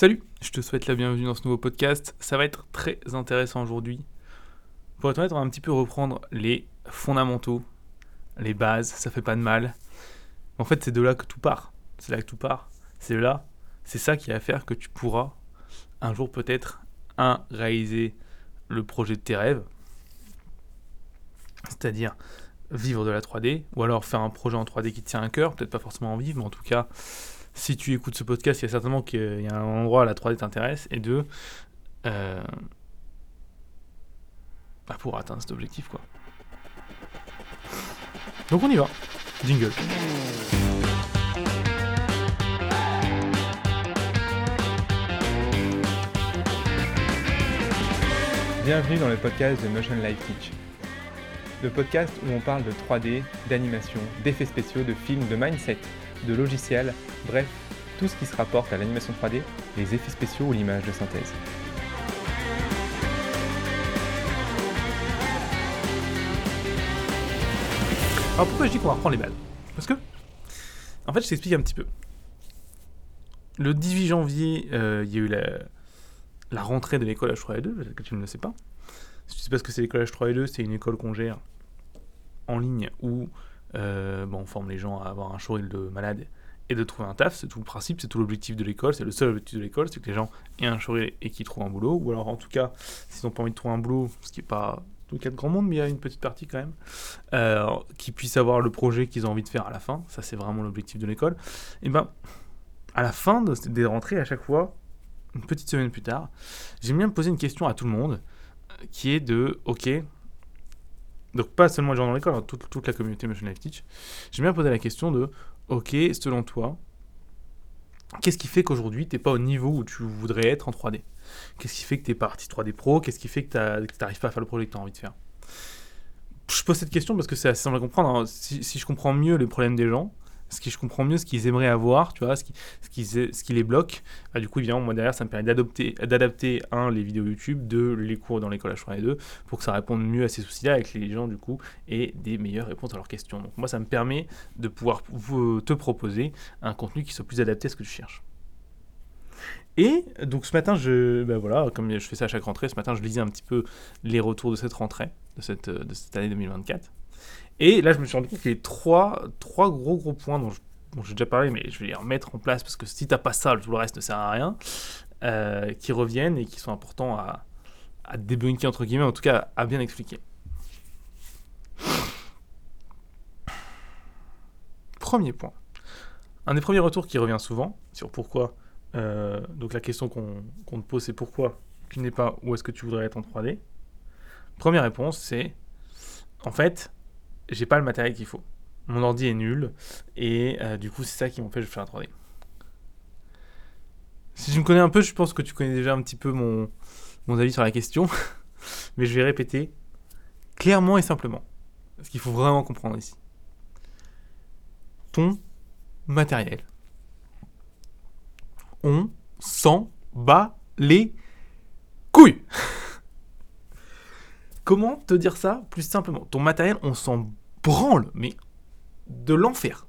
Salut, je te souhaite la bienvenue dans ce nouveau podcast. Ça va être très intéressant aujourd'hui. Pour être honnête, on va un petit peu reprendre les fondamentaux, les bases, ça fait pas de mal. En fait, c'est de là que tout part. C'est là que tout part. C'est là, c'est ça qui va faire que tu pourras un jour peut-être, réaliser le projet de tes rêves, c'est-à-dire vivre de la 3D, ou alors faire un projet en 3D qui tient à cœur, peut-être pas forcément en vivre, mais en tout cas si tu écoutes ce podcast, il y a certainement qu'il y a un endroit où la 3D t'intéresse. Et deux, euh, pour atteindre cet objectif, quoi. Donc on y va. Jingle. Bienvenue dans le podcast de Motion Life Teach. Le podcast où on parle de 3D, d'animation, d'effets spéciaux, de films, de mindset de logiciels, bref, tout ce qui se rapporte à l'animation 3D, les effets spéciaux ou l'image de synthèse. Alors pourquoi je dis qu'on va reprendre les balles? Parce que, en fait, je t'explique un petit peu. Le 18 janvier, euh, il y a eu la, rentrée de l'école H3E2, que tu ne le sais pas. Si tu ne sais pas ce que c'est l'école H3E2, c'est une école qu'on gère en ligne où euh, bon, on forme les gens à avoir un showreel de malade et de trouver un taf. C'est tout le principe, c'est tout l'objectif de l'école. C'est le seul objectif de l'école, c'est que les gens aient un showreel et qu'ils trouvent un boulot. Ou alors, en tout cas, s'ils n'ont pas envie de trouver un boulot, ce qui n'est pas le cas de grand monde, mais il y a une petite partie quand même, euh, qui puissent avoir le projet qu'ils ont envie de faire à la fin. Ça, c'est vraiment l'objectif de l'école. Et ben, à la fin de, des rentrées, à chaque fois, une petite semaine plus tard, j'aime bien poser une question à tout le monde, qui est de, ok, donc pas seulement les gens dans l'école, hein, toute, la communauté Motion Life Teach, j'ai bien posé la question de, ok, selon toi, qu'est-ce qui fait qu'aujourd'hui tu n'es pas au niveau où tu voudrais être en 3D Qu'est-ce qui fait que tu n'es pas artiste 3D pro? Qu'est-ce qui fait que tu n'arrives pas à faire le projet que tu as envie de faire? Je pose cette question parce que c'est assez simple à comprendre. Hein. Si, je comprends mieux les problèmes des gens, ce qui je comprends mieux ce qu'ils aimeraient avoir, tu vois, ce qui, ce qui, ce qui les bloque. Bah, du coup, évidemment, moi derrière, ça me permet d'adapter un les vidéos YouTube, deux les cours dans l'école H3 pour que ça réponde mieux à ces soucis-là avec les gens du coup et des meilleures réponses à leurs questions. Donc moi, ça me permet de pouvoir te proposer un contenu qui soit plus adapté à ce que tu cherches. Et donc ce matin, je, ben voilà, comme je fais ça à chaque rentrée, ce matin, je lisais un petit peu les retours de cette rentrée, de cette, de cette année 2024. Et là, je me suis rendu compte qu'il y a trois, trois gros gros points dont j'ai déjà parlé, mais je vais les remettre en place parce que si t'as pas ça, tout le reste ne sert à rien, euh, qui reviennent et qui sont importants à, débunker, entre guillemets, en tout cas à bien expliquer. Premier point. Un des premiers retours qui revient souvent sur pourquoi. Euh, donc la question qu'on te pose, c'est pourquoi tu n'es pas où est-ce que tu voudrais être en 3D. Première réponse, c'est en fait, j'ai pas le matériel qu'il faut. Mon ordi est nul et euh, du coup c'est ça qui m'empêche de faire la 3D. Si tu me connais un peu, je pense que tu connais déjà un petit peu mon, mon avis sur la question, mais je vais répéter clairement et simplement ce qu'il faut vraiment comprendre ici. Ton matériel. On s'en bat les couilles. Comment te dire ça plus simplement? Ton matériel, on s'en branle, mais de l'enfer.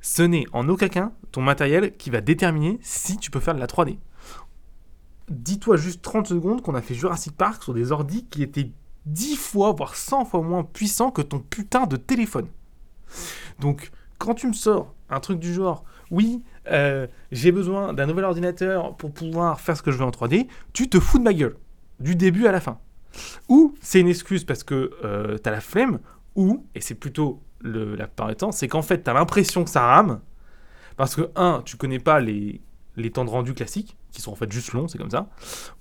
Ce n'est en aucun cas ton matériel qui va déterminer si tu peux faire de la 3D. Dis-toi juste 30 secondes qu'on a fait Jurassic Park sur des ordis qui étaient 10 fois, voire 100 fois moins puissants que ton putain de téléphone. Donc, quand tu me sors un truc du genre, oui, euh, j'ai besoin d'un nouvel ordinateur pour pouvoir faire ce que je veux en 3D, tu te fous de ma gueule. Du début à la fin. Ou c'est une excuse parce que euh, t'as la flemme, ou, et c'est plutôt le, la plupart du temps, c'est qu'en fait, tu as l'impression que ça rame, parce que, un, tu connais pas les, les temps de rendu classiques, qui sont en fait juste longs, c'est comme ça,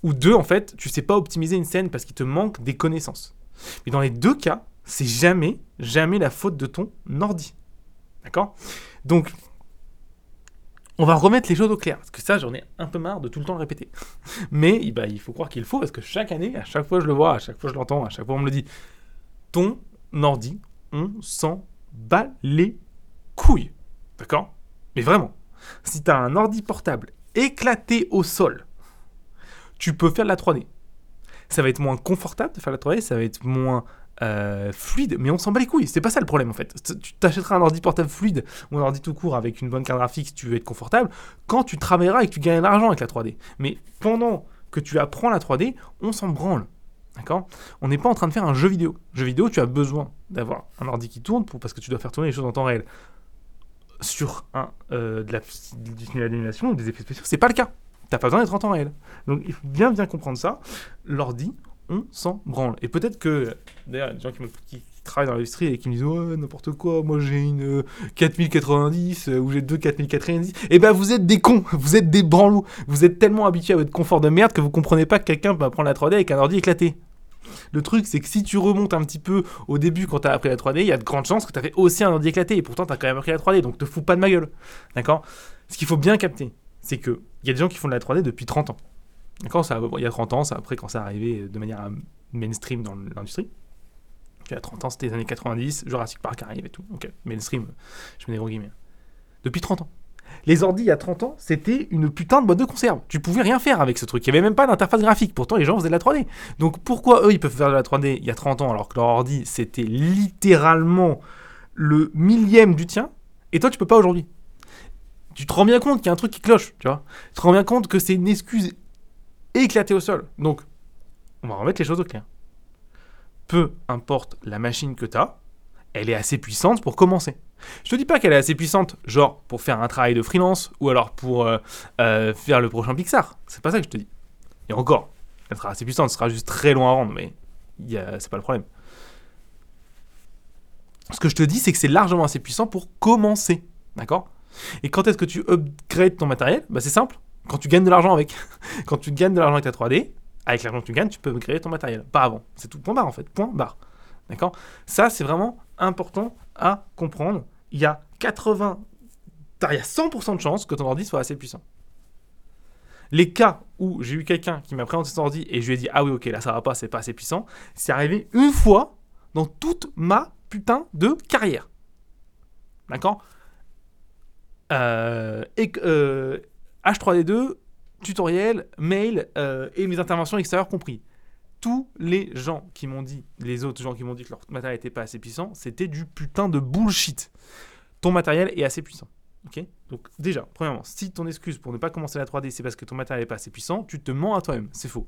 ou deux, en fait, tu sais pas optimiser une scène parce qu'il te manque des connaissances. Mais dans les deux cas, c'est jamais, jamais la faute de ton ordi. D'accord? Donc, on va remettre les choses au clair, parce que ça, j'en ai un peu marre de tout le temps le répéter. Mais bah, il faut croire qu'il faut, parce que chaque année, à chaque fois je le vois, à chaque fois je l'entends, à chaque fois on me le dit, ton ordi, on s'en bat les couilles. D'accord? Mais vraiment, si tu un ordi portable éclaté au sol, tu peux faire de la 3D. Ça va être moins confortable de faire la 3D, ça va être moins euh, fluide, mais on s'en bat les couilles. C'est pas ça le problème en fait. Tu t'achèteras un ordi portable fluide ou un ordi tout court avec une bonne carte graphique si tu veux être confortable quand tu travailleras et que tu gagnes de l'argent avec la 3D. Mais pendant que tu apprends la 3D, on s'en branle. D'accord? On n'est pas en train de faire un jeu vidéo. Jeu vidéo, tu as besoin d'avoir un ordi qui tourne pour, parce que tu dois faire tourner les choses en temps réel. Sur un, euh, de la l'animation ou des effets spéciaux, c'est pas le cas. T'as pas besoin d'être en temps réel. Donc il faut bien bien comprendre ça. L'ordi, on s'en branle. Et peut-être que, d'ailleurs, il des gens qui, travaillent dans l'industrie et qui me disent Ouais, n'importe quoi, moi j'ai une 4090 euh, ou j'ai deux 4090. Et ben vous êtes des cons, vous êtes des branlous. Vous êtes tellement habitués à votre confort de merde que vous comprenez pas que quelqu'un peut apprendre la 3D avec un ordi éclaté. Le truc, c'est que si tu remontes un petit peu au début quand tu as appris la 3D, il y a de grandes chances que tu fait aussi un ordi éclaté et pourtant tu as quand même appris la 3D, donc te fous pas de ma gueule. D'accord? Ce qu'il faut bien capter, c'est qu'il y a des gens qui font de la 3D depuis 30 ans. D'accord ça, Il y a 30 ans, ça après quand ça arrivé de manière mainstream dans l'industrie. Il y a 30 ans, c'était les années 90, Jurassic Park arrive et tout. Mainstream, je mets des gros guillemets. Depuis 30 ans. Les ordi il y a 30 ans, c'était une putain de boîte de conserve. Tu pouvais rien faire avec ce truc. Il n'y avait même pas d'interface graphique. Pourtant, les gens faisaient de la 3D. Donc pourquoi eux, ils peuvent faire de la 3D il y a 30 ans alors que leur ordi, c'était littéralement le millième du tien et toi, tu peux pas aujourd'hui tu te rends bien compte qu'il y a un truc qui cloche, tu vois. Tu te rends bien compte que c'est une excuse éclatée au sol. Donc, on va remettre les choses au clair. Peu importe la machine que tu as, elle est assez puissante pour commencer. Je te dis pas qu'elle est assez puissante, genre pour faire un travail de freelance ou alors pour euh, euh, faire le prochain Pixar. C'est pas ça que je te dis. Et encore, elle sera assez puissante, ce sera juste très loin à rendre, mais c'est pas le problème. Ce que je te dis, c'est que c'est largement assez puissant pour commencer. D'accord? Et quand est-ce que tu upgrades ton matériel? Bah, C'est simple. Quand tu gagnes de l'argent avec. quand tu gagnes de l'argent avec ta 3D, avec l'argent que tu gagnes, tu peux upgrader ton matériel. Pas avant. C'est tout. Point barre en fait. Point barre. D'accord? Ça, c'est vraiment important à comprendre. Il y a 80. Il y a 100% de chances que ton ordi soit assez puissant. Les cas où j'ai eu quelqu'un qui m'a présenté son ordi et je lui ai dit Ah oui, ok, là ça va pas, c'est pas assez puissant, c'est arrivé une fois dans toute ma putain de carrière. D'accord? Euh, euh, H3D2, tutoriel, mail euh, et mes interventions extérieures compris. Tous les gens qui m'ont dit, les autres gens qui m'ont dit que leur matériel n'était pas assez puissant, c'était du putain de bullshit. Ton matériel est assez puissant. Donc déjà, premièrement, si ton excuse pour ne pas commencer la 3D, c'est parce que ton matériel n'est pas assez puissant, tu te mens à toi-même. C'est faux.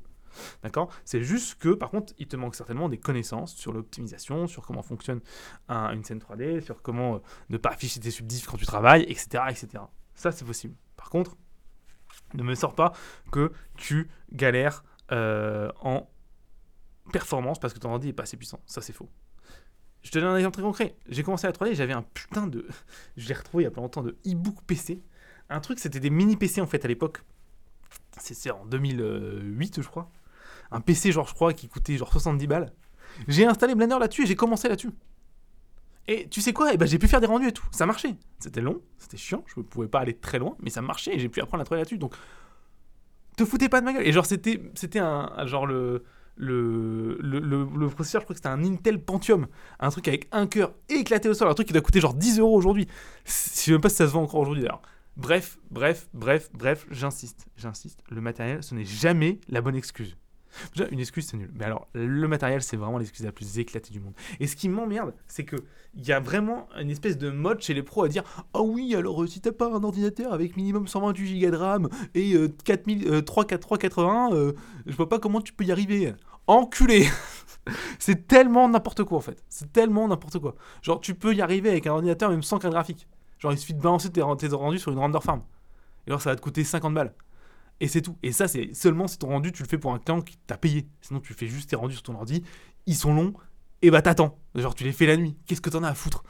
D'accord? C'est juste que, par contre, il te manque certainement des connaissances sur l'optimisation, sur comment fonctionne une scène 3D, sur comment euh, ne pas afficher tes subdifs quand tu travailles, etc. etc. Ça, c'est possible. Par contre, ne me sors pas que tu galères euh, en performance parce que ton ordi est pas assez puissant. Ça, c'est faux. Je te donne un exemple très concret. J'ai commencé à 3D, j'avais un putain de. Je l'ai retrouvé il y a pas longtemps de e-book PC. Un truc, c'était des mini PC en fait à l'époque. C'est en 2008, je crois un PC, genre, je crois, qui coûtait genre 70 balles. J'ai installé Blender là-dessus et j'ai commencé là-dessus. Et tu sais quoi? Eh ben, J'ai pu faire des rendus et tout. Ça marchait. C'était long, c'était chiant, je ne pouvais pas aller très loin, mais ça marchait et j'ai pu apprendre à travailler là-dessus. Donc, te foutez pas de ma gueule. Et genre, c'était, c'était un. Genre, le. Le, le, le, processeur, je crois que c'était un Intel Pentium. Un truc avec un cœur éclaté au sol. Un truc qui doit coûter genre 10 euros aujourd'hui. Je sais même pas si ça se vend encore aujourd'hui d'ailleurs. Bref, bref, bref, bref, j'insiste. J'insiste. Le matériel, ce n'est jamais la bonne excuse. Déjà, une excuse, c'est nul. Mais alors, le matériel, c'est vraiment l'excuse la plus éclatée du monde. Et ce qui m'emmerde, c'est qu'il y a vraiment une espèce de mode chez les pros à dire Ah oui, alors euh, si t'as pas un ordinateur avec minimum 128 Go de RAM et euh, 380, euh, je vois pas comment tu peux y arriver. Enculé C'est tellement n'importe quoi en fait. C'est tellement n'importe quoi. Genre, tu peux y arriver avec un ordinateur même sans carte graphique. Genre, il suffit de balancer tes, tes rendus sur une render farm. Et alors, ça va te coûter 50 balles. Et c'est tout. Et ça, c'est seulement si ton rendu, tu le fais pour un client qui t'a payé. Sinon, tu fais juste tes rendus sur ton ordi. Ils sont longs. Et bah, t'attends. Genre, tu les fais la nuit. Qu'est-ce que t'en as à foutre?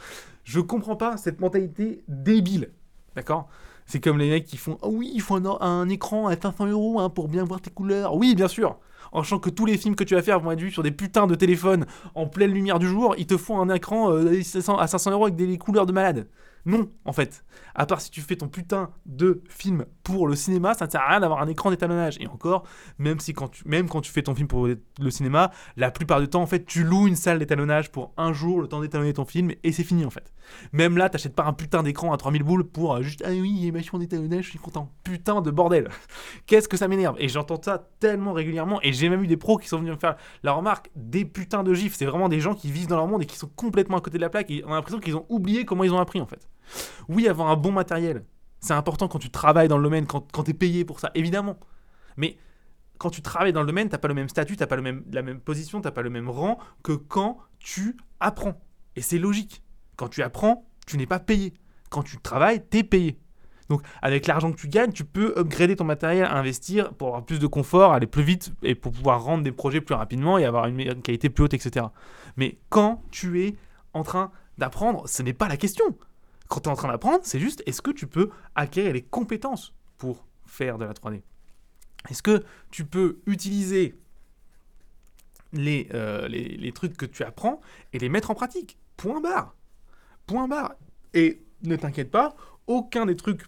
Je comprends pas cette mentalité débile. D'accord? C'est comme les mecs qui font Ah oui, il faut un, écran à 500 euros hein, pour bien voir tes couleurs. Oui, bien sûr. En sachant que tous les films que tu vas faire vont être vus sur des putains de téléphones en pleine lumière du jour, ils te font un écran euh, à 500 euros avec des couleurs de malade. Non, en fait. À part si tu fais ton putain de film pour le cinéma, ça ne sert à rien d'avoir un écran d'étalonnage. Et encore, même, si quand tu, même quand tu fais ton film pour le cinéma, la plupart du temps, en fait, tu loues une salle d'étalonnage pour un jour, le temps d'étalonner ton film, et c'est fini, en fait. Même là, t'achètes pas un putain d'écran à 3000 boules pour euh, juste, ah oui, émission d'étalonnage, je suis content. Putain de bordel. Qu'est-ce que ça m'énerve. Et j'entends ça tellement régulièrement, et j'ai même eu des pros qui sont venus me faire la remarque, des putains de gifs. C'est vraiment des gens qui vivent dans leur monde et qui sont complètement à côté de la plaque, et on a l'impression qu'ils ont oublié comment ils ont appris, en fait. Oui, avoir un bon matériel, c'est important quand tu travailles dans le domaine, quand, quand tu es payé pour ça, évidemment. Mais quand tu travailles dans le domaine, t'as pas le même statut, t'as pas le même, la même position, t'as pas le même rang que quand tu apprends. Et c'est logique. Quand tu apprends, tu n'es pas payé. Quand tu travailles, tu es payé. Donc avec l'argent que tu gagnes, tu peux upgrader ton matériel, investir pour avoir plus de confort, aller plus vite et pour pouvoir rendre des projets plus rapidement et avoir une qualité plus haute, etc. Mais quand tu es en train d'apprendre, ce n'est pas la question quand tu es en train d'apprendre, c'est juste est-ce que tu peux acquérir les compétences pour faire de la 3D Est-ce que tu peux utiliser les, euh, les, trucs que tu apprends et les mettre en pratique? Point barre. Point barre. Et ne t'inquiète pas, aucun des trucs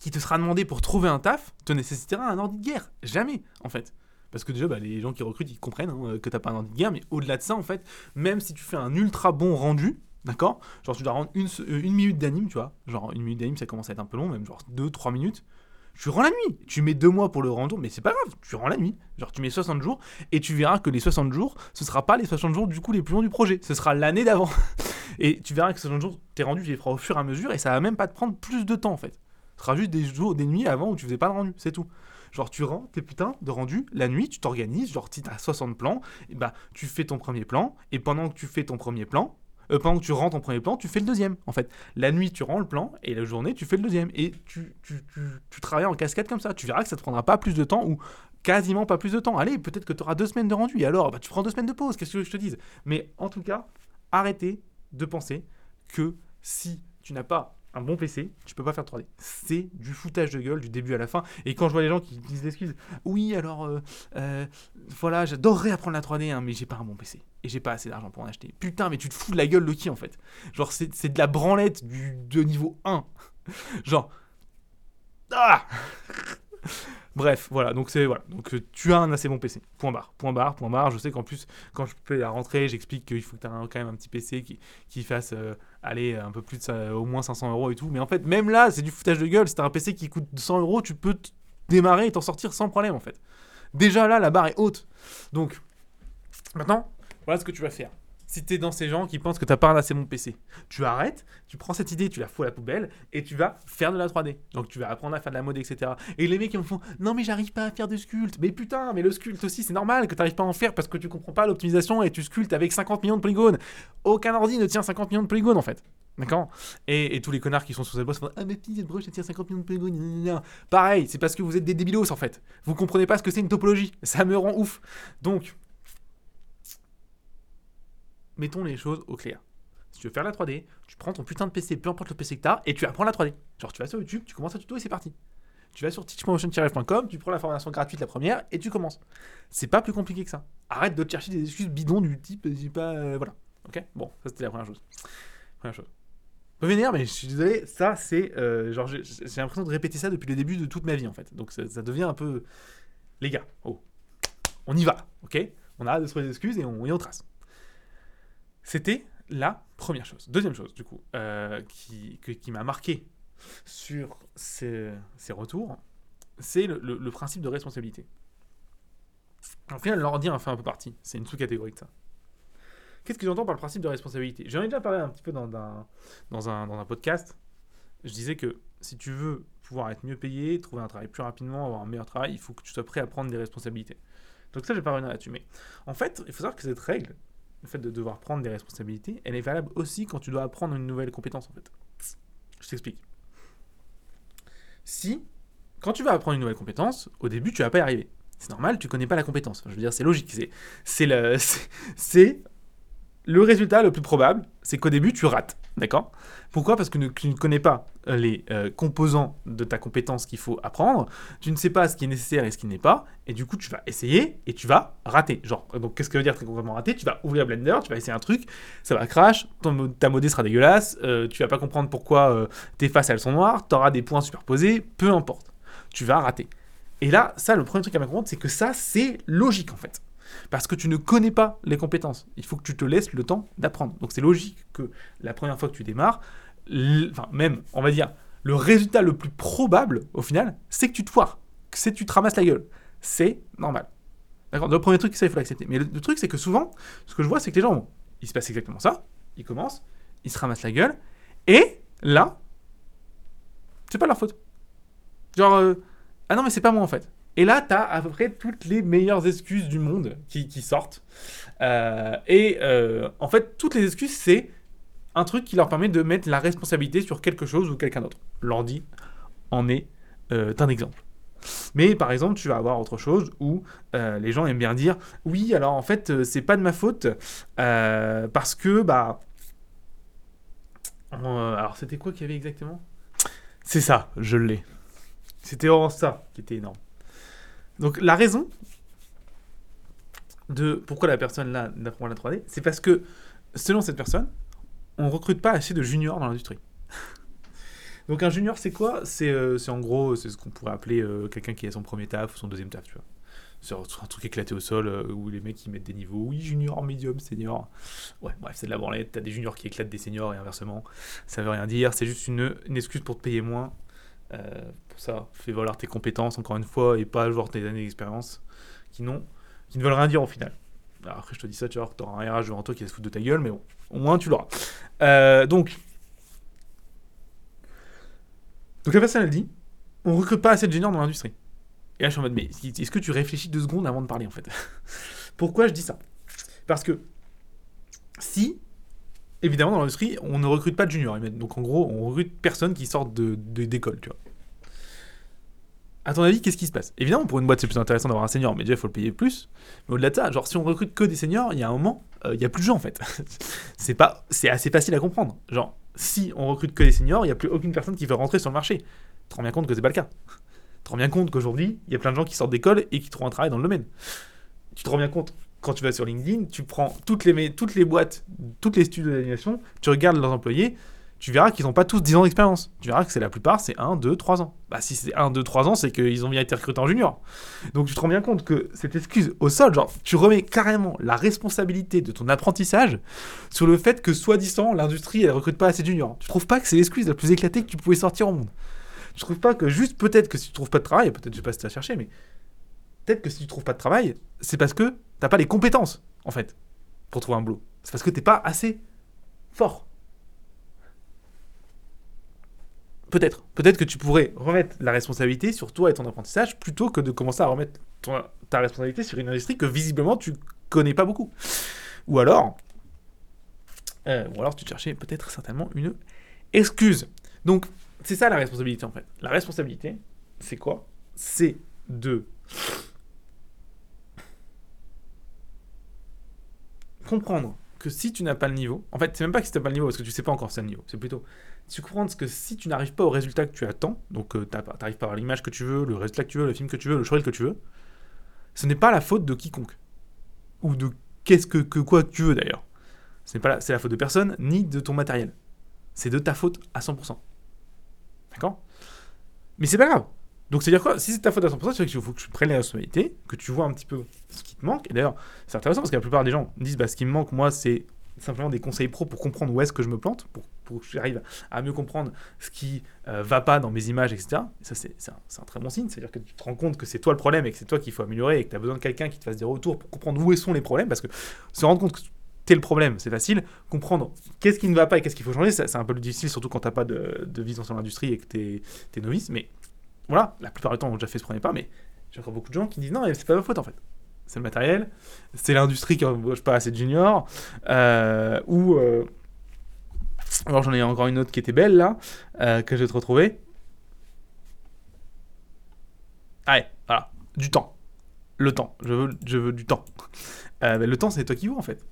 qui te sera demandé pour trouver un taf te nécessitera un ordi de guerre. Jamais, en fait. Parce que déjà, bah, les gens qui recrutent, ils comprennent hein, que tu n'as pas un ordi de guerre, mais au-delà de ça, en fait, même si tu fais un ultra bon rendu, D'accord? Genre, tu dois rendre une, euh, une minute d'anime, tu vois. Genre, une minute d'anime, ça commence à être un peu long, même genre 2-3 minutes. Tu rends la nuit. Tu mets deux mois pour le rendre, mais c'est pas grave, tu rends la nuit. Genre, tu mets 60 jours et tu verras que les 60 jours, ce sera pas les 60 jours du coup les plus longs du projet. Ce sera l'année d'avant. et tu verras que ces 60 jours, t'es rendu, tu les feras au fur et à mesure et ça va même pas te prendre plus de temps en fait. Ce sera juste des jours, des nuits avant où tu faisais pas de rendu, c'est tout. Genre, tu rends tes putains de rendu la nuit, tu t'organises. Genre, si t'as 60 plans, et bah, tu fais ton premier plan. Et pendant que tu fais ton premier plan, euh, pendant que tu rends ton premier plan, tu fais le deuxième, en fait. La nuit, tu rends le plan, et la journée, tu fais le deuxième. Et tu, travailles en cascade comme ça. Tu verras que ça te prendra pas plus de temps, ou quasiment pas plus de temps. Allez, peut-être que tu auras deux semaines de rendu, alors, bah, tu prends deux semaines de pause, qu'est-ce que je te dise? Mais en tout cas, arrêtez de penser que si tu n'as pas un bon PC, tu peux pas faire 3D. C'est du foutage de gueule du début à la fin. Et quand je vois les gens qui disent l'excuse, oui, alors euh, euh, voilà, j'adorerais apprendre la 3D, hein, mais j'ai pas un bon PC. Et j'ai pas assez d'argent pour en acheter. Putain, mais tu te fous de la gueule de qui en fait? Genre, c'est de la branlette du, de niveau 1. Genre. Ah Bref, voilà, donc c'est voilà. Donc euh, tu as un assez bon PC. Point barre, point barre, point barre. Je sais qu'en plus, quand je peux la rentrer, j'explique qu'il faut que tu aies quand même un petit PC qui, qui fasse aller un peu plus de ça, au moins 500 euros et tout. Mais en fait, même là, c'est du foutage de gueule. Si tu as un PC qui coûte 100 euros, tu peux démarrer et t'en sortir sans problème en fait. Déjà là, la barre est haute. Donc, maintenant, voilà ce que tu vas faire si tu es dans ces gens qui pensent que tu n'as pas un assez bon PC. Tu arrêtes, tu prends cette idée, tu la fous à la poubelle et tu vas faire de la 3D. Donc tu vas apprendre à faire de la mode, etc. Et les mecs qui me font Non, mais j'arrive pas à faire de sculpte. Mais putain, mais le sculpte aussi, c'est normal que tu n'arrives pas à en faire parce que tu comprends pas l'optimisation et tu sculptes avec 50 millions de polygones. Aucun ordi ne tient 50 millions de polygones en fait. D'accord? Et, tous les connards qui sont sur cette boîte font Ah, mais petite brush, ça tient 50 millions de polygones. Pareil, c'est parce que vous êtes des débilos en fait. Vous comprenez pas ce que c'est une topologie. Ça me rend ouf. Donc, mettons les choses au clair. Si tu veux faire la 3D, tu prends ton putain de PC, peu importe le PC que tu as, et tu apprends la 3D. Genre, tu vas sur YouTube, tu commences à tuto et c'est parti. Tu vas sur teachmotion-com, tu prends la formation gratuite la première et tu commences. C'est pas plus compliqué que ça. Arrête de te chercher des excuses bidons du type, j'ai pas. Euh, voilà. Ok? Bon, ça c'était la première chose. Première chose. Peu vénère, mais je suis désolé, ça c'est. Euh, genre, j'ai l'impression de répéter ça depuis le début de toute ma vie en fait. Donc ça, devient un peu. Les gars, oh. On y va, ok? On arrête de se trouver des excuses et on, et on trace. C'était la première chose. Deuxième chose, du coup, euh, qui, m'a marqué sur ces, retours, c'est le, principe de responsabilité. En final, l'ordi en fait un peu partie. C'est une sous-catégorie de ça. Qu'est-ce que j'entends par le principe de responsabilité? J'en ai déjà parlé un petit peu dans un podcast. Je disais que si tu veux pouvoir être mieux payé, trouver un travail plus rapidement, avoir un meilleur travail, il faut que tu sois prêt à prendre des responsabilités. Donc ça, je vais pas revenir là-dessus. Mais en fait, il faut savoir que cette règle, le fait de devoir prendre des responsabilités, elle est valable aussi quand tu dois apprendre une nouvelle compétence en fait. Je t'explique. Si, quand tu vas apprendre une nouvelle compétence, au début tu vas pas y arriver. C'est normal, tu connais pas la compétence. je veux dire, c'est logique. C'est, c'est, le résultat le plus probable, c'est qu'au début, tu rates. D'accord? Pourquoi? Parce que tu ne connais pas euh, les euh, composants de ta compétence qu'il faut apprendre, tu ne sais pas ce qui est nécessaire et ce qui n'est pas, et du coup, tu vas essayer et tu vas rater. Genre, donc qu'est-ce que veut dire très concrètement rater? Tu vas ouvrir Blender, tu vas essayer un truc, ça va crash, ton, ta modée sera dégueulasse, euh, tu vas pas comprendre pourquoi tes faces elles sont noires, tu auras des points superposés, peu importe. tu vas rater. Et là, ça, le premier truc à me comprendre, c'est que ça, c'est logique en fait. Parce que tu ne connais pas les compétences. Il faut que tu te laisses le temps d'apprendre. Donc c'est logique que la première fois que tu démarres, enfin même, on va dire, le résultat le plus probable, au final, c'est que tu te foires, c'est que tu te ramasses la gueule. C'est normal. D'accord? Le premier truc, ça, il faut l'accepter. Mais le, truc, c'est que souvent, ce que je vois, c'est que les gens, il se passe exactement ça. Ils commencent, ils se ramassent la gueule, et là, c'est pas leur faute. Genre, euh, ah non, mais c'est pas moi en fait. Et là, tu as à peu près toutes les meilleures excuses du monde qui, sortent. Euh, et euh, en fait, toutes les excuses, c'est un truc qui leur permet de mettre la responsabilité sur quelque chose ou quelqu'un d'autre. L'ordi en est un exemple. Mais par exemple, tu vas avoir autre chose où les gens aiment bien dire oui, alors en fait, c'est pas de ma faute parce que bah. alors c'était quoi qu'il y avait exactement? C'est ça, je l'ai. C'était vraiment ça qui était énorme. Donc la raison de pourquoi la personne là n'apprend la 3D, c'est parce que selon cette personne, on recrute pas assez de juniors dans l'industrie. Donc un junior, c'est quoi? Euh, C'est en gros, c'est ce qu'on pourrait appeler euh, quelqu'un qui a son premier taf ou son deuxième taf, tu vois. C'est un truc éclaté au sol euh, où les mecs ils mettent des niveaux. Oui, junior, médium, senior. Ouais, bref, c'est de la branlette. T'as des juniors qui éclatent des seniors et inversement. Ça veut rien dire. C'est juste une, excuse pour te payer moins euh, pour ça, fais valoir tes compétences encore une fois et pas genre tes années d'expérience qui qui ne veulent rien dire au final. Après, je te dis ça, tu vois, t'auras un RH devant toi qui va se foutre de ta gueule, mais bon, au moins tu l'auras. Euh, donc, donc la personne elle dit, on recrute pas assez de juniors dans l'industrie. Et là, je suis en mode, mais est-ce que tu réfléchis deux secondes avant de parler en fait? Pourquoi je dis ça? Parce que si évidemment, dans l'industrie, on ne recrute pas de juniors. Donc en gros, on recrute personne qui sortent de, d'école, tu vois. À ton avis, qu'est-ce qui se passe? Évidemment, pour une boîte, c'est plus intéressant d'avoir un senior, mais déjà, il faut le payer plus. Mais au-delà de ça, genre, si on recrute que des seniors, il y a un moment, euh, il y a plus de gens, en fait. c'est assez facile à comprendre. Genre, si on recrute que des seniors, il n'y a plus aucune personne qui veut rentrer sur le marché. Tu te rends bien compte que c'est pas le cas. Tu te rends bien compte qu'aujourd'hui, il y a plein de gens qui sortent d'école et qui trouvent un travail dans le domaine. Tu te rends bien compte quand tu vas sur LinkedIn, tu prends toutes les, toutes les boîtes, toutes les studios d'animation, tu regardes leurs employés, tu verras qu'ils n'ont pas tous 10 ans d'expérience. Tu verras que c'est la plupart, c'est 1, 2, 3 ans. Bah, si c'est 1, 2, 3 ans, c'est qu'ils ont bien été recrutés en junior. Donc tu te rends bien compte que cette excuse au sol, genre, tu remets carrément la responsabilité de ton apprentissage sur le fait que, soi-disant, l'industrie, elle recrute pas assez juniors. Tu trouves pas que c'est l'excuse la plus éclatée que tu pouvais sortir au monde Tu trouves pas que juste peut-être que si tu trouves pas de travail, peut-être je sais pas si tu as cherché, mais peut-être que si tu trouves pas de travail, c'est parce que t'as pas les compétences, en fait, pour trouver un boulot. C'est parce que t'es pas assez fort. Peut-être. Peut-être que tu pourrais remettre la responsabilité sur toi et ton apprentissage plutôt que de commencer à remettre ta responsabilité sur une industrie que visiblement tu connais pas beaucoup. Ou alors, euh, ou alors tu cherchais peut-être certainement une excuse. Donc, c'est ça la responsabilité en fait. La responsabilité, c'est quoi? C'est de comprendre que si tu n'as pas le niveau, en fait, c'est même pas que si tu n'as pas le niveau, parce que tu sais pas encore c'est le niveau, c'est plutôt, tu comprends que si tu n'arrives pas au résultat que tu attends, donc euh, tu n'arrives pas à l'image que tu veux, le résultat que tu veux, le film que tu veux, le showreel que tu veux, ce n'est pas la faute de quiconque. Ou de qu'est-ce que, que quoi que tu veux d'ailleurs. Ce n'est pas la, c'est la faute de personne, ni de ton matériel. C'est de ta faute à 100%. D'accord? Mais c'est pas grave. Donc, c'est-à-dire quoi Si c'est ta faute à 100%, c'est qu'il faut que tu prennes les responsabilités, que tu vois un petit peu ce qui te manque. Et d'ailleurs, c'est intéressant parce que la plupart des gens disent bah, ce qui me manque, moi, c'est simplement des conseils pro pour comprendre où est-ce que je me plante, pour, pour que j'arrive à mieux comprendre ce qui euh, va pas dans mes images, etc. Et ça, c'est un, un, très bon signe. C'est-à-dire que tu te rends compte que c'est toi le problème et que c'est toi qu'il faut améliorer et que tu as besoin de quelqu'un qui te fasse des retours pour comprendre où sont les problèmes. Parce que se rendre compte que tu es le problème, c'est facile. Comprendre qu'est-ce qui ne va pas et qu'est-ce qu'il faut changer, c'est un peu difficile, surtout quand tu n'as pas de, de vision sur l'industrie et que tu es, novice. Mais voilà, la plupart du temps, on a déjà fait ce premier pas, mais j'ai encore beaucoup de gens qui disent non, c'est pas ma faute en fait. C'est le matériel, c'est l'industrie qui embauche pas assez de juniors, euh, ou. Euh, alors j'en ai encore une autre qui était belle là, euh, que je vais te retrouver. Allez, voilà, du temps. Le temps, je veux, je veux du temps. Ben, le temps, c'est toi qui veux en fait.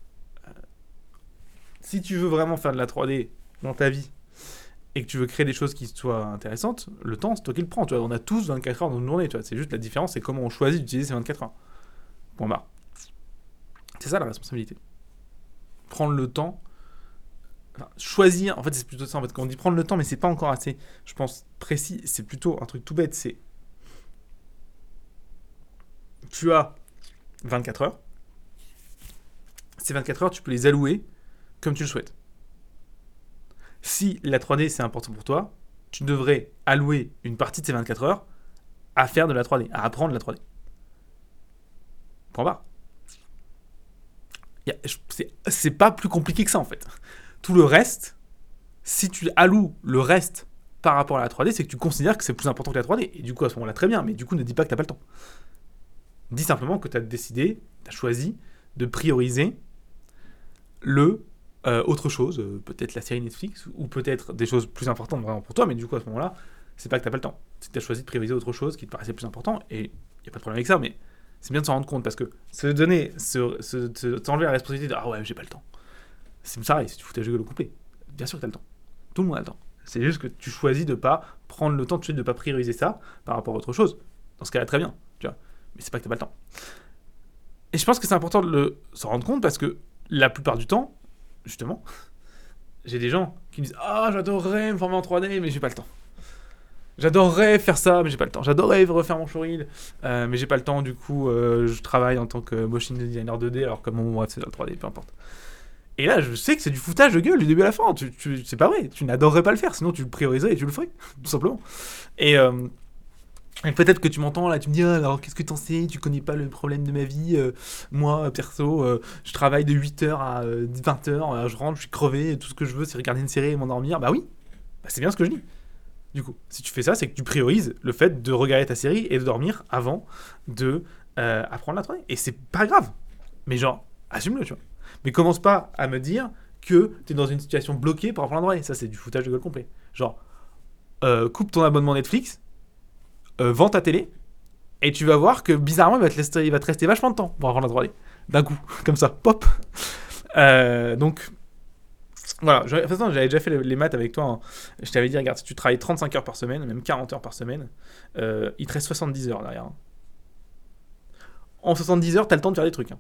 si tu veux vraiment faire de la 3D dans ta vie, et que tu veux créer des choses qui soient intéressantes, le temps, c'est toi qui le prends. Tu vois, on a tous 24 heures dans une journée. C'est juste la différence, c'est comment on choisit d'utiliser ces 24 heures. Point barre. C'est ça la responsabilité. Prendre le temps. choisir, en fait, c'est plutôt ça. En fait, quand on dit prendre le temps, mais c'est pas encore assez, je pense, précis, c'est plutôt un truc tout bête. C'est tu as 24 heures. Ces 24 heures, tu peux les allouer comme tu le souhaites. Si la 3D c'est important pour toi, tu devrais allouer une partie de ces 24 heures à faire de la 3D, à apprendre la 3D. Point barre. C'est pas plus compliqué que ça en fait. Tout le reste, si tu alloues le reste par rapport à la 3D, c'est que tu considères que c'est plus important que la 3D. Et du coup, à ce moment-là, très bien, mais du coup, ne dis pas que t'as pas le temps. Dis simplement que tu as décidé, tu as choisi de prioriser le euh, autre chose, euh, peut-être la série Netflix, ou peut-être des choses plus importantes vraiment pour toi, mais du coup, à ce moment-là, c'est pas que t'as pas le temps. C'est que tu as choisi de prioriser autre chose qui te paraissait plus important, et n'y a pas de problème avec ça, mais c'est bien de s'en rendre compte, parce que se donner, se, se, se- t'enlever la responsabilité de Ah ouais, j'ai pas le temps. C'est pareil, si tu fous ta gueule au complet. Bien sûr que t'as le temps. Tout le monde a le temps. C'est juste que tu choisis de pas prendre le temps de suite de pas prioriser ça par rapport à autre chose. Dans ce cas-là, très bien, tu vois. Mais c'est pas que t'as pas le temps. Et je pense que c'est important de s'en rendre compte parce que la plupart du temps, justement, j'ai des gens qui me disent Ah, j'adorerais me former en 3D, mais j'ai pas le temps. J'adorerais faire ça, mais j'ai pas le temps. J'adorerais refaire mon showreel, euh, mais j'ai pas le temps. Du coup, euh, je travaille en tant que motion designer 2D, alors que mon bref, c'est dans le 3D, peu importe. Et là, je sais que c'est du foutage de gueule du début à la fin. Tu- c'est pas vrai. Tu n'adorerais pas le faire, sinon tu le prioriserais et tu le ferais, tout simplement. Et, euh, et peut-être que tu m'entends là, tu me dis Ah, alors qu'est-ce que t'en sais? Tu connais pas le problème de ma vie Euh, Moi, perso, euh, je travaille de 8h à 20h, je rentre, je suis crevé, tout ce que je veux, c'est regarder une série et m'endormir. Bah oui, Bah, c'est bien ce que je dis. Du coup, si tu fais ça, c'est que tu priorises le fait de regarder ta série et de dormir avant de euh, apprendre la 3D. Et c'est pas grave. Mais genre, assume-le, tu vois. Mais commence pas à me dire que tu es dans une situation bloquée pour apprendre la 3D. Ça, c'est du foutage de gueule complet. Genre, euh, coupe ton abonnement Netflix, euh, vends ta télé, et tu vas voir que bizarrement, il va te, il va te rester vachement de temps pour apprendre la 3D. D'un coup, comme ça, pop. Euh, donc, voilà. De toute façon, j'avais déjà fait les maths avec toi. hein. Je t'avais dit, regarde, si tu travailles 35 heures par semaine, même 40 heures par semaine, euh, il te reste 70 heures derrière. hein. En 70 heures, t'as le temps de faire des trucs. hein.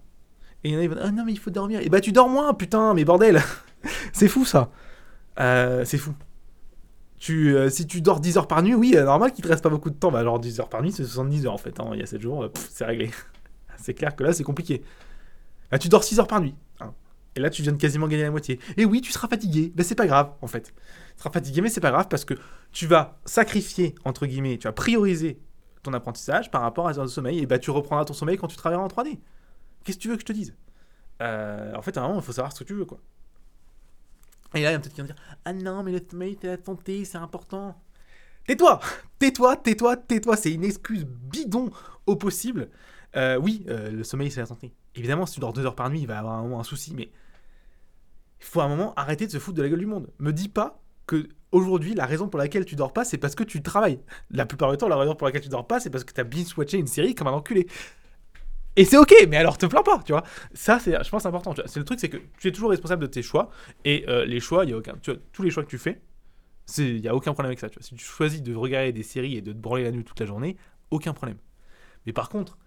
Et il y en a qui vont, ah non, mais il faut dormir. Et bah, tu dors moins, putain, mais bordel. c'est fou, ça. Euh, c'est fou. Euh, si tu dors 10 heures par nuit, oui, euh, normal qu'il te reste pas beaucoup de temps. Bah, genre 10 heures par nuit, c'est 70 heures en fait. hein. Il y a 7 jours, euh, c'est réglé. c'est clair que là, c'est compliqué. Là, tu dors 6 heures par nuit. hein. Et là, tu viens de quasiment gagner la moitié. Et oui, tu seras fatigué. Mais c'est pas grave, en fait. Tu seras fatigué, mais c'est pas grave parce que tu vas sacrifier, entre guillemets, tu vas prioriser ton apprentissage par rapport à ton sommeil. Et bah, tu reprendras ton sommeil quand tu travailleras en 3D. Qu'est-ce que tu veux que je te dise? En fait, à un moment, il faut savoir ce que tu veux, quoi. Et là, il y a peut-être qui vont dire Ah non, mais le sommeil, c'est la santé, c'est important. Tais-toi Tais-toi, tais-toi, tais-toi. C'est une excuse bidon au possible. Euh, oui, euh, le sommeil, c'est la santé. Évidemment, si tu dors deux heures par nuit, il va avoir un moment un souci, mais il faut à un moment arrêter de se foutre de la gueule du monde. Me dis pas que aujourd'hui, la raison pour laquelle tu dors pas, c'est parce que tu travailles. La plupart du temps, la raison pour laquelle tu dors pas, c'est parce que tu as binge-watché une série comme un enculé. Et c'est ok, mais alors te plains pas, tu vois. Ça, c'est, je pense, important. C'est le truc, c'est que tu es toujours responsable de tes choix. Et euh, les choix, il y a aucun. Tu vois, tous les choix que tu fais, il n'y a aucun problème avec ça. Si tu choisis de regarder des séries et de te branler la nuit toute la journée, aucun problème. Mais par contre,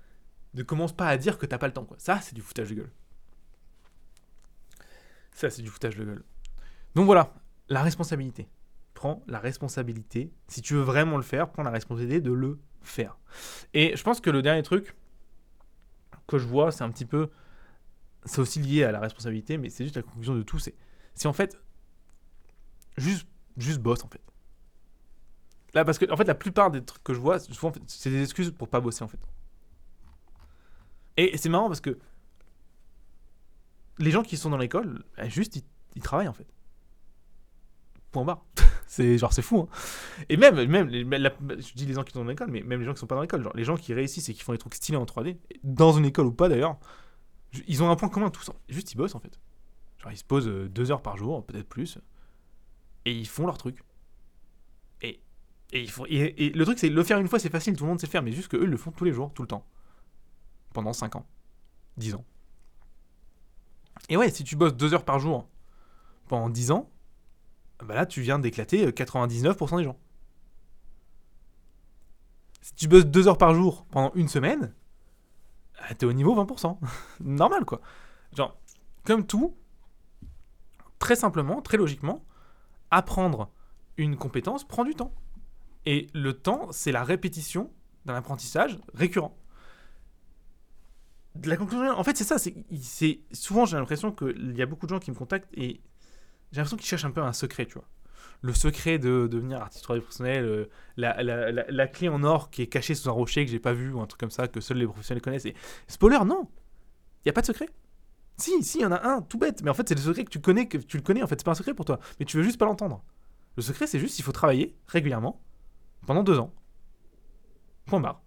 ne commence pas à dire que t'as pas le temps. Quoi. Ça, c'est du foutage de gueule. Ça, c'est du foutage de gueule. Donc voilà, la responsabilité. Prends la responsabilité. Si tu veux vraiment le faire, prends la responsabilité de le faire. Et je pense que le dernier truc que je vois, c'est un petit peu. C'est aussi lié à la responsabilité, mais c'est juste la conclusion de tout. C'est en fait. Juste, juste bosse, en fait. Là, parce que, en fait, la plupart des trucs que je vois, souvent, c'est des excuses pour pas bosser, en fait. Et c'est marrant parce que les gens qui sont dans l'école, bah, juste ils travaillent en fait. Point barre. C'est genre c'est fou. hein. Et même même je dis les gens qui sont dans l'école, mais même les gens qui sont pas dans l'école, genre les gens qui réussissent et qui font des trucs stylés en 3D, dans une école ou pas d'ailleurs, ils ont un point commun tous. Juste ils bossent en fait. Genre ils se posent euh, deux heures par jour, peut-être plus, et ils font leur truc. Et et, ils font, et, le truc c'est le faire une fois c'est facile, tout le monde sait faire, mais juste que eux ils le font tous les jours, tout le temps pendant 5 ans, 10 ans. Et ouais, si tu bosses 2 heures par jour pendant 10 ans, bah là tu viens d'éclater euh, 99% des gens. Si tu bosses 2 heures par jour pendant une semaine, ah, t'es au niveau 20%. Normal quoi. Genre, comme tout, très simplement, très logiquement, apprendre une compétence prend du temps. Et le temps, c'est la répétition d'un apprentissage récurrent. la conclusion, en fait, c'est ça. C'est souvent, j'ai l'impression qu'il y a beaucoup de gens qui me contactent et j'ai l'impression qu'ils cherchent un peu un secret, tu vois. Le secret de devenir artiste 3D professionnel, euh, la, la, la, la clé en or qui est cachée sous un rocher que j'ai pas vu ou un truc comme ça que seuls les professionnels connaissent. Et spoiler, non, il y a pas de secret. Si, si, il y en a un, tout bête. Mais en fait, c'est le secret que tu connais, que tu le connais. En fait, c'est pas un secret pour toi. Mais tu veux juste pas l'entendre. Le secret, c'est juste, il faut travailler régulièrement pendant deux ans. Point barre.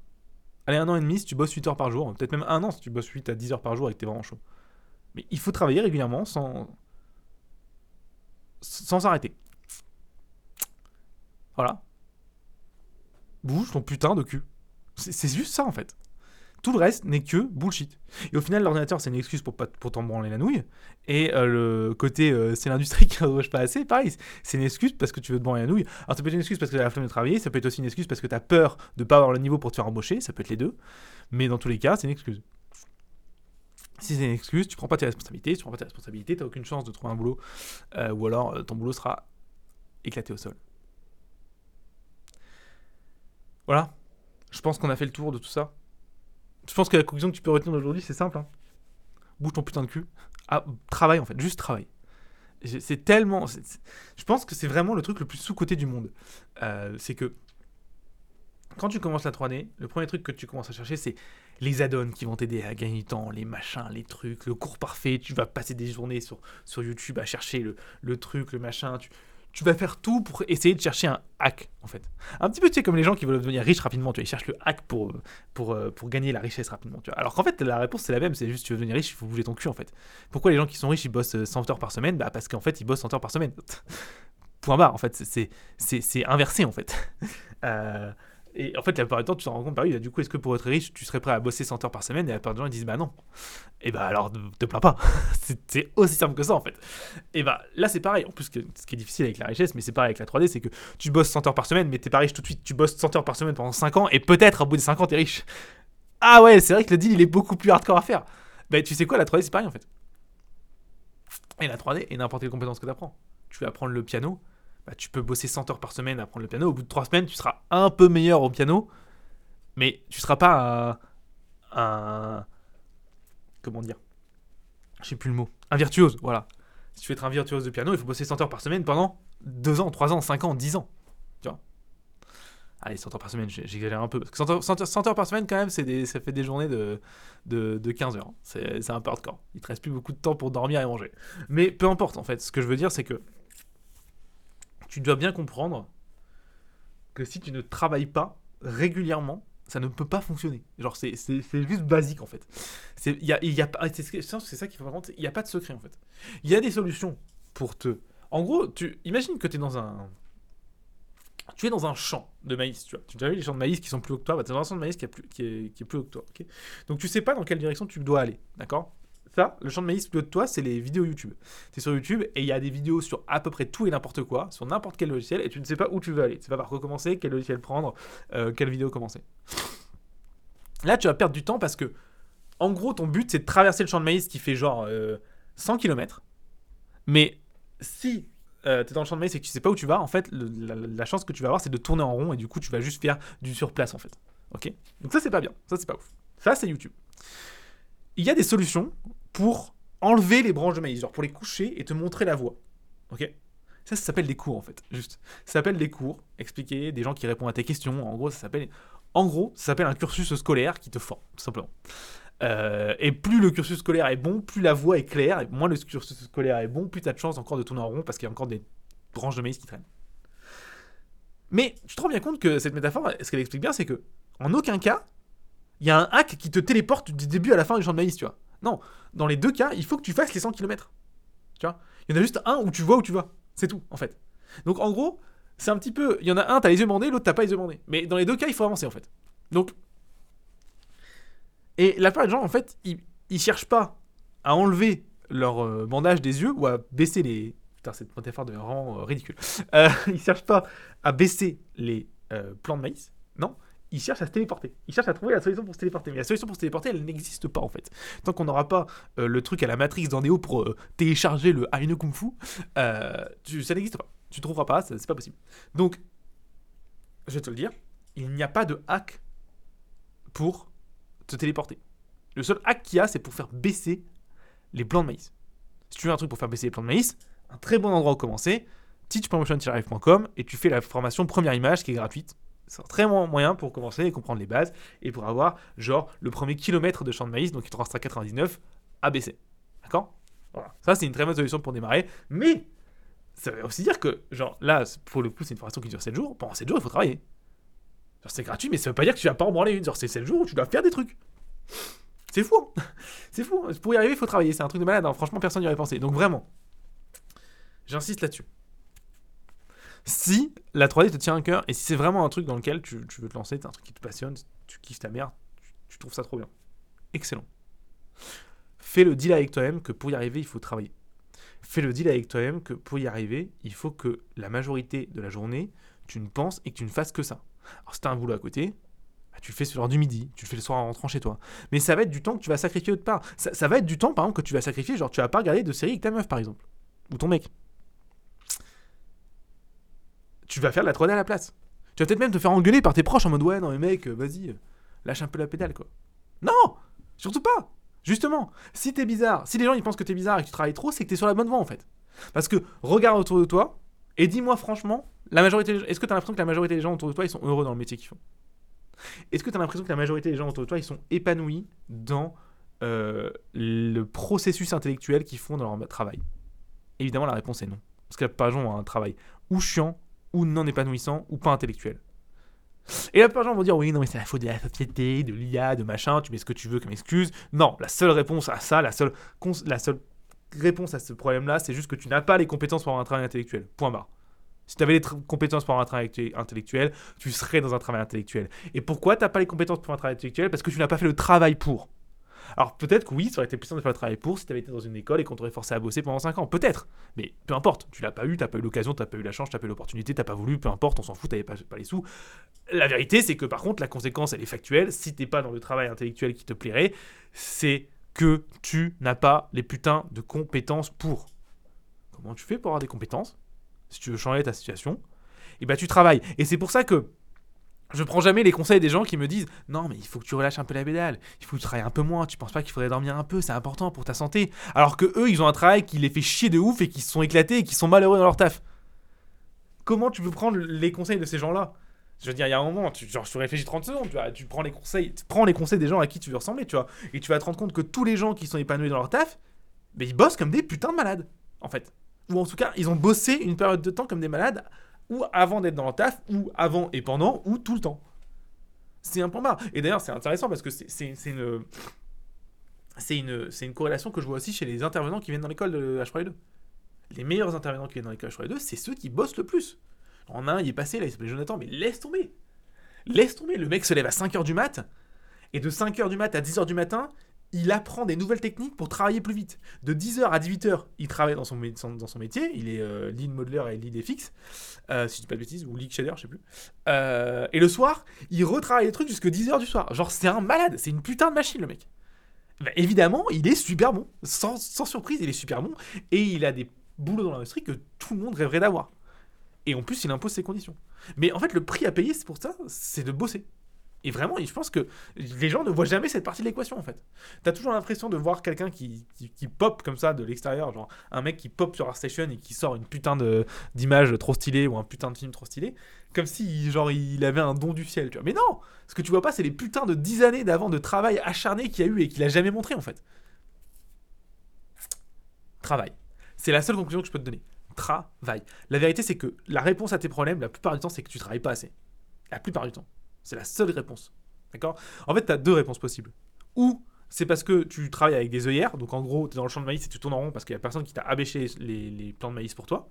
Allez, un an et demi si tu bosses 8 heures par jour. Peut-être même un an si tu bosses 8 à 10 heures par jour et que t'es vraiment chaud. Mais il faut travailler régulièrement sans. Sans arrêter. Voilà. Bouge ton putain de cul. C'est juste ça en fait. Tout le reste n'est que bullshit. Et au final, l'ordinateur, c'est une excuse pour, pas- pour t'en branler la nouille. Et euh, le côté, euh, c'est l'industrie qui ne pas assez, pareil, c'est une excuse parce que tu veux te branler la nouille. Alors, ça peut être une excuse parce que tu as la flemme de travailler, ça peut être aussi une excuse parce que tu as peur de pas avoir le niveau pour te faire embaucher, ça peut être les deux. Mais dans tous les cas, c'est une excuse. Si c'est une excuse, tu prends pas tes responsabilités, tu prends pas tes responsabilités, tu aucune chance de trouver un boulot. Euh, ou alors, euh, ton boulot sera éclaté au sol. Voilà. Je pense qu'on a fait le tour de tout ça. Je pense que la conclusion que tu peux retenir d'aujourd'hui, c'est simple. hein. Bouge ton putain de cul. Ah, travaille en fait, juste travaille. C'est tellement. Je pense que c'est vraiment le truc le plus sous-côté du monde. Euh, c'est que quand tu commences la 3D, le premier truc que tu commences à chercher, c'est les add-ons qui vont t'aider à gagner du temps, les machins, les trucs, le cours parfait. Tu vas passer des journées sur, sur YouTube à chercher le, le truc, le machin. Tu, tu vas faire tout pour essayer de chercher un hack, en fait. Un petit peu, tu comme les gens qui veulent devenir riches rapidement, tu vois, ils cherchent le hack pour, pour, euh, pour gagner la richesse rapidement. Tu. Alors qu'en fait, la réponse, c'est la même, c'est juste tu veux devenir riche, il faut bouger ton cul, en fait. Pourquoi les gens qui sont riches, ils bossent euh, 100 heures par semaine? Bah, parce qu'en fait, ils bossent 100 heures par semaine. Point barre, en fait, c'est inversé, en fait. Euh, et en fait, la plupart du temps, tu t'en rends compte, bah oui, bah, du coup, est-ce que pour être riche, tu serais prêt à bosser 100 heures par semaine Et la plupart des gens, ils disent, bah non. Et bah alors, te plains pas. C'est aussi simple que ça, en fait. Et bah là, c'est pareil. En plus, ce qui est- difficile avec la richesse, mais c'est pareil avec la 3D, c'est que tu bosses 100 heures par semaine, mais t'es pas riche tout de suite. Tu bosses 100 heures par semaine pendant 5 ans, et peut-être, au bout des 5 ans, t'es riche. Ah ouais, c'est vrai que le deal, il est beaucoup plus hardcore à faire. Bah, tu sais quoi, la 3D, c'est pareil, en fait. Et la 3D, et n'importe quelle compétence que tu apprends. Tu veux apprendre le piano, bah, tu peux bosser 100 heures par semaine à apprendre le piano. Au bout de 3 semaines, tu seras un peu meilleur au piano, mais tu seras pas un. comment dire Je sais plus le mot. Un virtuose, voilà. Si tu veux être un virtuose de piano, il faut bosser 100 heures par semaine pendant 2 ans, 3 ans, 5 ans, 10 ans. Tu vois Allez, 100 heures par semaine, j'exagère un peu. Parce que 100 heures, 100 heures- 100 heures par semaine, quand même, ça fait des journées de, de, de 15 heures. C'est c'est un peu hardcore. Il te reste plus beaucoup de temps pour dormir et manger. Mais peu importe, en fait. Ce que je veux dire, c'est que tu dois bien comprendre que si tu ne travailles pas régulièrement, ça ne peut pas fonctionner. Genre, c'est juste basique, en fait. C'est y a, y a c'est ça faut vraiment... Il n'y a pas de secret, en fait. Il y a des solutions pour te... En gros, tu imagine que tu es dans un... Tu es dans un champ de maïs, tu vois. Tu as vu les champs de maïs qui sont plus hauts que toi? Bah, Tu es dans un champ de maïs qui, est plus, qui, est, qui est plus haut que toi. Donc tu sais pas dans quelle direction tu dois aller, d'accord? Ça, le champ de maïs plus que toi, c'est les vidéos YouTube. Tu es sur YouTube et il y a des vidéos sur à peu près tout et n'importe quoi, sur n'importe quel logiciel, et tu ne sais pas où tu veux aller. Tu sais pas par quoi commencer, quel logiciel prendre, euh, quelle vidéo commencer. Là, tu vas perdre du temps parce que, en gros, ton but, c'est de traverser le champ de maïs qui fait genre euh, 100 km. Mais si tu es dans le champ de maïs et que tu sais pas où tu vas, en fait, la chance que tu vas avoir, c'est de tourner en rond et du coup, tu vas juste faire du surplace, en fait. Ok? Donc ça, c'est pas bien. Ça, c'est pas ouf. Ça, c'est YouTube. Il y a des solutions pour enlever les branches de maïs, genre pour les coucher et te montrer la voie. Ok? Ça, ça s'appelle des cours, en fait. Juste. Ça s'appelle des cours, expliquer, des gens qui répondent à tes questions. En gros, ça s'appelle. En gros, ça s'appelle un cursus scolaire qui te forme, tout simplement. Euh, et plus le cursus scolaire est bon, plus la voie est claire, et moins le cursus scolaire est bon, plus tu as de chance encore de tourner en rond parce qu'il y a encore des branches de maïs qui traînent. Mais tu te rends bien compte que cette métaphore, ce qu'elle explique bien, c'est que en aucun cas, il y a un hack qui te téléporte du début à la fin du champ de maïs, tu vois. Non, dans les deux cas, il faut que tu fasses les 100 km. Tu vois? Il y en a juste un où tu vois où tu vas. C'est tout, en fait. Donc en gros, c'est un petit peu. Il y en a un, t'as les yeux bandés, l'autre, t'as pas les yeux bandés. Mais dans les deux cas, il faut avancer, en fait. Donc. Et la plupart des gens, en fait, ils, ils cherchent pas à enlever leur euh, bandage des yeux ou à baisser les. Putain, cette métaphore de rend euh, ridicule. Euh, ils cherchent pas à baisser les plants de maïs. Non, ils cherchent à se téléporter. Ils cherchent à trouver la solution pour se téléporter. Mais la solution pour se téléporter, elle n'existe pas en fait. Tant qu'on n'aura pas euh, le truc à la Matrix dans Neo pour euh, télécharger le Aino Kung Fu, euh, ça n'existe pas. Tu trouveras pas, c'est pas possible. Donc, je vais te le dire, il n'y a pas de hack pour te téléporter. Le seul hack qu'il y a, c'est pour faire baisser les plans de maïs. Si tu veux un truc pour faire baisser les plans de maïs, un très bon endroit où commencer, teach.motion-live.com et tu fais la formation première image qui est gratuite. C'est un très bon moyen pour commencer et comprendre les bases et pour avoir genre le premier kilomètre de champ de maïs, donc il te restera 99 à baisser. D'accord? Voilà. Ça, c'est une très bonne solution pour démarrer. Mais ça veut aussi dire que, genre, là, pour le coup, c'est une formation qui dure 7 jours. Pendant 7 jours, il faut travailler. Genre, c'est gratuit, mais ça veut pas dire que tu vas pas en branler une. Genre, c'est 7 jours où tu dois faire des trucs. C'est fou. hein. c'est fou. Pour y arriver, il faut travailler. C'est un truc de malade. hein. Franchement, personne n'y aurait pensé. Donc, vraiment, j'insiste là-dessus. Si la 3D te tient à cœur et si c'est vraiment un truc dans lequel tu, veux te lancer, c'est un truc qui te passionne, tu kiffes ta mère, tu, trouves ça trop bien. Excellent. Fais le deal avec toi-même que pour y arriver, il faut travailler. Fais le deal avec toi-même que pour y arriver, il faut que la majorité de la journée, tu ne penses et que tu ne fasses que ça. Alors, si tu as un boulot à côté, bah, tu le fais sur l'heure du midi, tu le fais le soir en rentrant chez toi. Mais ça va être du temps que tu vas sacrifier autre part. Ça, ça va être du temps, par exemple, que tu vas sacrifier, genre tu vas pas regarder de série avec ta meuf, par exemple. Ou ton mec. Tu vas faire de la 3D à la place. Tu vas peut-être même te faire engueuler par tes proches en mode ouais, non mais mec, euh, vas-y, euh, lâche un peu la pédale quoi. Non Surtout pas Justement, si t'es bizarre, si les gens ils pensent que t'es bizarre et que tu travailles trop, c'est que t'es sur la bonne voie en fait. Parce que regarde autour de toi et dis-moi franchement, la majorité, est-ce que t'as l'impression que la majorité des gens autour de toi ils sont heureux dans le métier qu'ils font? Est-ce que t'as l'impression que la majorité des gens autour de toi ils sont épanouis dans euh, le processus intellectuel qu'ils font dans leur travail? Évidemment, la réponse est non. Parce que la plupart des gens ont un travail ou chiant, ou non épanouissant, ou pas intellectuel. Et la plupart des gens vont dire oui, non, mais c'est la faute de la société, de l'IA, de machin, tu mets ce que tu veux comme excuse. Non, la seule réponse à ça, la seule, la seule réponse à ce problème-là, c'est juste que tu n'as pas les compétences pour avoir un travail intellectuel. Point barre. Si tu avais les compétences pour avoir un travail intellectuel, tu serais dans un travail intellectuel. Et pourquoi tu n'as pas les compétences pour un travail intellectuel? Parce que tu n'as pas fait le travail pour. Alors peut-être que oui, ça aurait été simple de faire le travail pour si tu avais été dans une école et qu'on t'aurait forcé à bosser pendant 5 ans. Peut-être. Mais peu importe. Tu l'as pas eu, tu pas eu l'occasion, tu pas eu la chance, tu pas eu l'opportunité, tu pas voulu, peu importe, on s'en fout, tu pas, pas les sous. La vérité, c'est que par contre, la conséquence, elle est factuelle. Si t'es pas dans le travail intellectuel qui te plairait, c'est que tu n'as pas les putains de compétences pour. Comment tu fais pour avoir des compétences Si tu veux changer ta situation, et ben tu travailles. Et c'est pour ça que je prends jamais les conseils des gens qui me disent non mais il faut que tu relâches un peu la pédale, il faut que tu travailles un peu moins, tu penses pas qu'il faudrait dormir un peu, c'est important pour ta santé. Alors que eux ils ont un travail qui les fait chier de ouf et qui se sont éclatés et qui sont malheureux dans leur taf. Comment tu peux prendre les conseils de ces gens-là? Je veux dire, il y a un moment, tu, genre, tu réfléchis 30 secondes, tu, tu prends les conseils, tu prends les conseils des gens à qui tu veux ressembler, tu vois, et tu vas te rendre compte que tous les gens qui sont épanouis dans leur taf, ben, ils bossent comme des putains de malades, en fait. Ou en tout cas, ils ont bossé une période de temps comme des malades, ou avant d'être dans leur taf, ou avant et pendant, ou tout le temps. C'est un point barre. Et d'ailleurs, c'est intéressant parce que c'est une. C'est une, une corrélation que je vois aussi chez les intervenants qui viennent dans l'école de H3E2. Les meilleurs intervenants qui viennent dans l'école H3E2, c'est ceux qui bossent le plus. En un, il est passé, là, il s'appelle Jonathan, mais laisse tomber. Laisse tomber. Le mec se lève à 5h du mat, et de 5h du mat à 10h du matin, il apprend des nouvelles techniques pour travailler plus vite. De 10h à 18h, il travaille dans son, dans métier. Il est euh, lead modeler et lead FX, euh, si je dis pas de bêtises, ou lead shader, je sais plus. Euh, et le soir, il retravaille les trucs jusque 10h du soir. Genre, c'est un malade, c'est une putain de machine, le mec. Bah, évidemment, il est super bon. Sans, sans surprise, il est super bon. Et il a des boulots dans l'industrie que tout le monde rêverait d'avoir. Et en plus, il impose ses conditions. Mais en fait, le prix à payer, c'est pour ça, c'est de bosser. Et vraiment, je pense que les gens ne voient jamais cette partie de l'équation, en fait. T'as toujours l'impression de voir quelqu'un qui, qui, pop comme ça de l'extérieur, genre un mec qui pop sur ArtStation et qui sort une putain d'image trop stylée ou un putain de film trop stylé, comme si genre il avait un don du ciel, tu vois. Mais non Ce que tu vois pas, c'est les putains de 10 années d'avant de travail acharné qu'il a eu et qu'il a jamais montré, en fait. Travail. C'est la seule conclusion que je peux te donner. Travail. La vérité, c'est que la réponse à tes problèmes, la plupart du temps, c'est que tu travailles pas assez. La plupart du temps. C'est la seule réponse. D'accord? En fait, tu as deux réponses possibles. Ou c'est parce que tu travailles avec des œillères, donc en gros, tu es dans le champ de maïs et tu tournes en rond parce qu'il y a personne qui t'a abaissé les, les plants de maïs pour toi.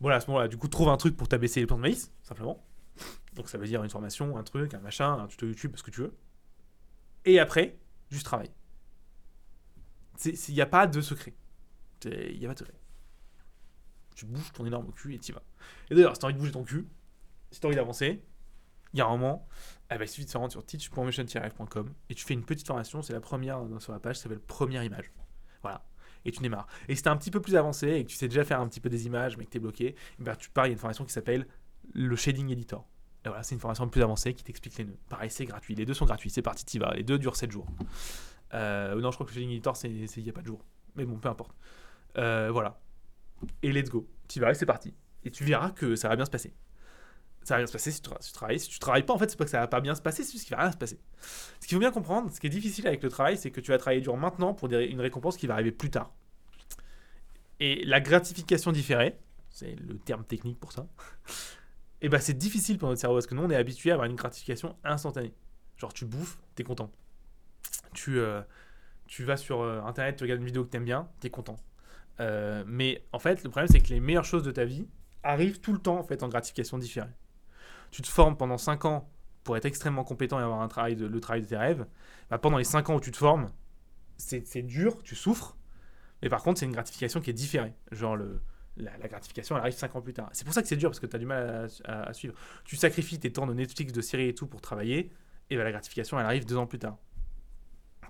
Voilà, à ce moment-là, du coup, trouve un truc pour t'abaisser les plants de maïs, simplement. Donc ça veut dire une formation, un truc, un machin, un tuto YouTube, ce que tu veux. Et après, juste travail. Il n'y a pas de secret. Il n'y a pas de secret. Tu bouges ton énorme cul et t'y vas. Et d'ailleurs, si t'as envie de bouger ton cul, si t'as envie d'avancer, il y a un moment, il suffit de se rendre sur teach.motion-rf.com et tu fais une petite formation, c'est la première sur la page, ça s'appelle première image. Voilà. Et tu démarres. Et si t'es un petit peu plus avancé et que tu sais déjà faire un petit peu des images, mais que t'es bloqué, eh ben, tu pars, il y a une formation qui s'appelle le shading editor. Et voilà, c'est une formation plus avancée qui t'explique les nœuds. Pareil, c'est gratuit. Les deux sont gratuits. C'est parti, t'y vas. Les deux durent 7 jours. Euh, non, je crois que le Shading Editor, il n'y a pas de jour. Mais bon, peu importe. Euh, voilà. Et let's go. T'y vas c'est parti. Et tu verras que ça va bien se passer. Ça va bien se passer si tu, si tu travailles. Si tu travailles pas, en fait, c'est pas que ça va pas bien se passer, c'est juste qu'il va rien se passer. Ce qu'il faut bien comprendre, ce qui est difficile avec le travail, c'est que tu vas travailler dur maintenant pour une récompense qui va arriver plus tard. Et la gratification différée, c'est le terme technique pour ça, et ben c'est difficile pour notre cerveau parce que nous on est habitué à avoir une gratification instantanée. Genre tu bouffes, t'es content. Tu, euh, tu vas sur euh, internet, tu regardes une vidéo que t'aimes bien, t'es content. Euh, mais en fait, le problème c'est que les meilleures choses de ta vie arrivent tout le temps en fait en gratification différée. Tu te formes pendant 5 ans pour être extrêmement compétent et avoir un travail de, le travail de tes rêves. Bah, pendant les 5 ans où tu te formes, c'est dur, tu souffres, mais par contre, c'est une gratification qui est différée. Genre, la, gratification, elle arrive 5 ans plus tard. C'est pour ça que c'est dur, parce que tu as du mal à, suivre. Tu sacrifies tes temps de Netflix, de séries et tout pour travailler, et ben la gratification, elle arrive 2 ans plus tard.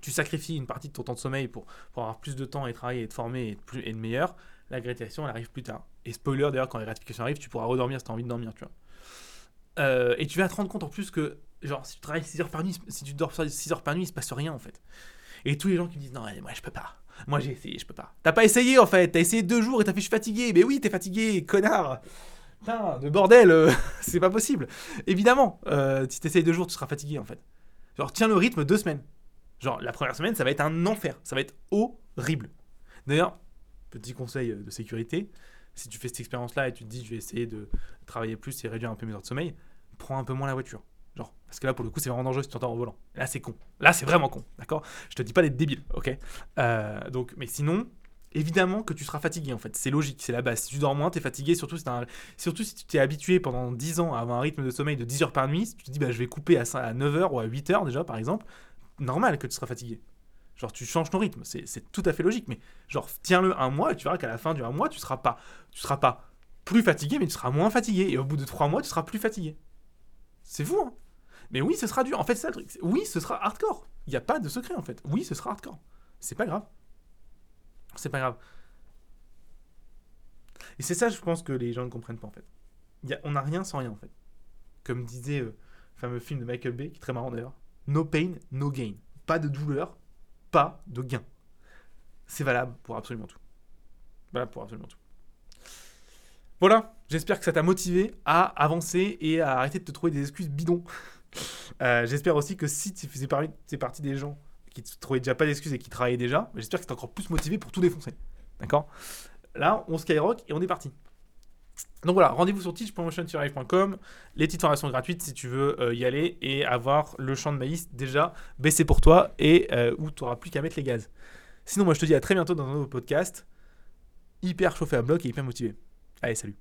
Tu sacrifies une partie de ton temps de sommeil pour, avoir plus de temps et travailler et te former et être, et meilleur. La gratification, elle arrive plus tard. Et spoiler, d'ailleurs, quand la gratification arrive, tu pourras redormir si tu as envie de dormir, tu vois. Euh, et tu vas te rendre compte en plus que, genre, si tu travailles 6 heures par nuit, si tu dors 6 heures par nuit, il se passe rien, en fait. Et tous les gens qui me disent, non, moi, je peux pas. Moi j'ai essayé, je peux pas. T'as pas essayé en fait, t'as essayé deux jours et t'as fait je suis fatigué. Mais oui, t'es fatigué, connard. Putain, de bordel, euh, c'est pas possible. Évidemment, euh, si t'essayes deux jours, tu seras fatigué en fait. Genre, tiens le rythme deux semaines. Genre, la première semaine, ça va être un enfer. Ça va être horrible. D'ailleurs, petit conseil euh, de sécurité si tu fais cette expérience-là et tu te dis je vais essayer de travailler plus et réduire un peu mes heures de sommeil, prends un peu moins la voiture. Genre, parce que là, pour le coup, c'est vraiment dangereux si tu entends au volant. Là, c'est con. Là, c'est vraiment con. D'accord? Je te dis pas d'être débile, ok? Euh, Donc, mais sinon, évidemment que tu seras fatigué, en fait. C'est logique, c'est la base. Si tu dors moins, tu es fatigué, surtout si, surtout si tu t'es habitué pendant 10 ans à avoir un rythme de sommeil de 10 heures par nuit. Si tu te dis, bah, je vais couper à, 5 à 9 heures ou à 8 heures déjà, par exemple, normal que tu seras fatigué. Genre, tu changes ton rythme, c'est tout à fait logique. Mais, genre, tiens-le un mois et tu verras qu'à la fin du un mois, tu seras pas, tu seras pas plus fatigué, mais tu seras moins fatigué. Et au bout de 3 mois, tu seras plus fatigué. C'est fou, hein mais oui, ce sera dur. En fait, ça le truc. Oui, ce sera hardcore. Il n'y a pas de secret, en fait. Oui, ce sera hardcore. C'est pas grave. C'est pas grave. Et c'est ça, je pense, que les gens ne comprennent pas, en fait. On n'a rien sans rien, en fait. Comme disait euh, le fameux film de Michael Bay, qui est très marrant d'ailleurs. No pain, no gain. Pas de douleur, pas de gain. C'est valable pour absolument tout. Valable pour absolument tout. Voilà, j'espère que ça t'a motivé à avancer et à arrêter de te trouver des excuses bidons. Euh, j'espère aussi que si tu faisais partie, des gens qui ne trouvaient déjà pas d'excuses et qui travaillaient déjà, j'espère que tu encore plus motivé pour tout défoncer. D'accord? Là, on skyrock et on est parti. Donc voilà, rendez-vous sur teachpromotion.com, les petites formations gratuites si tu veux euh, y aller et avoir le champ de maïs déjà baissé pour toi et euh, où tu n'auras plus qu'à mettre les gaz. Sinon, moi je te dis à très bientôt dans un nouveau podcast, hyper chauffé à bloc et hyper motivé. Allez, salut